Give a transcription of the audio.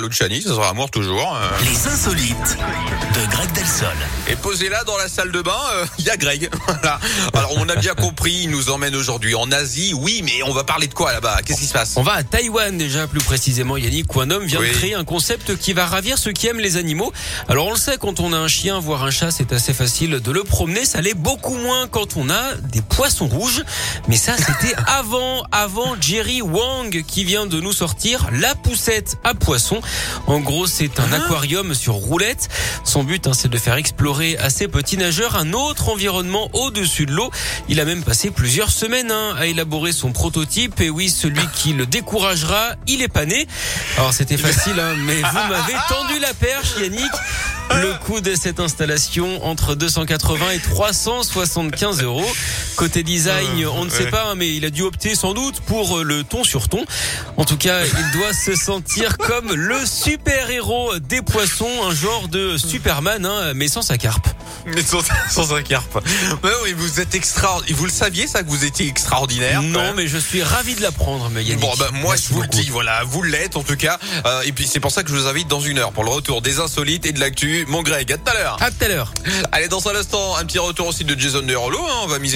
Luciani, ça sera amour toujours. euh. Les insolites de Greg Et posé là dans la salle de bain, euh, il y a Greg. Voilà. Alors on a bien compris, il nous emmène aujourd'hui en Asie. Oui, mais on va parler de quoi là-bas? Qu'est-ce qui se passe? On va à Taïwan déjà plus précisément Yannick où un homme vient Oui. de créer un concept qui va ravir ceux qui aiment les animaux. Alors on le sait quand on a un chien voire un chat c'est assez facile de le promener, ça l'est beaucoup moins quand on a des poissons rouges. Mais ça c'était avant avant Jerry Wang qui vient de nous sortir la poussette à poissons. En gros c'est un aquarium sur roulette. Son but hein, c'est de faire explorer à ces petits nageurs un autre environnement au-dessus de l'eau. Il a même passé plusieurs semaines hein, à élaborer son prototype et oui celui qui le découragera il est pas né. Alors c'était facile hein, mais vous m'avez tendu la perche Yannick. Le coût de cette installation entre 280 et 375 euros. Côté design, on ne sait pas, hein, mais il a dû opter sans doute pour euh, le ton sur ton. En tout cas, il doit se sentir comme le super-héros des poissons, un genre de Superman, hein, mais sans sa carpe. Mais sans, sans un carpe. Mais oui, vous êtes extraordinaire. Vous le saviez ça que vous étiez extraordinaire Non, mais je suis ravi de l'apprendre, mais Yannick. Bon, bah, moi, Merci je vous le dis, voilà, vous l'êtes, en tout cas. Euh, et puis, c'est pour ça que je vous invite dans une heure pour le retour des insolites et de l'actu. Mon Greg, à tout à l'heure. À tout à l'heure. Allez, dans un instant, un petit retour aussi de Jason Derulo, hein, on va miser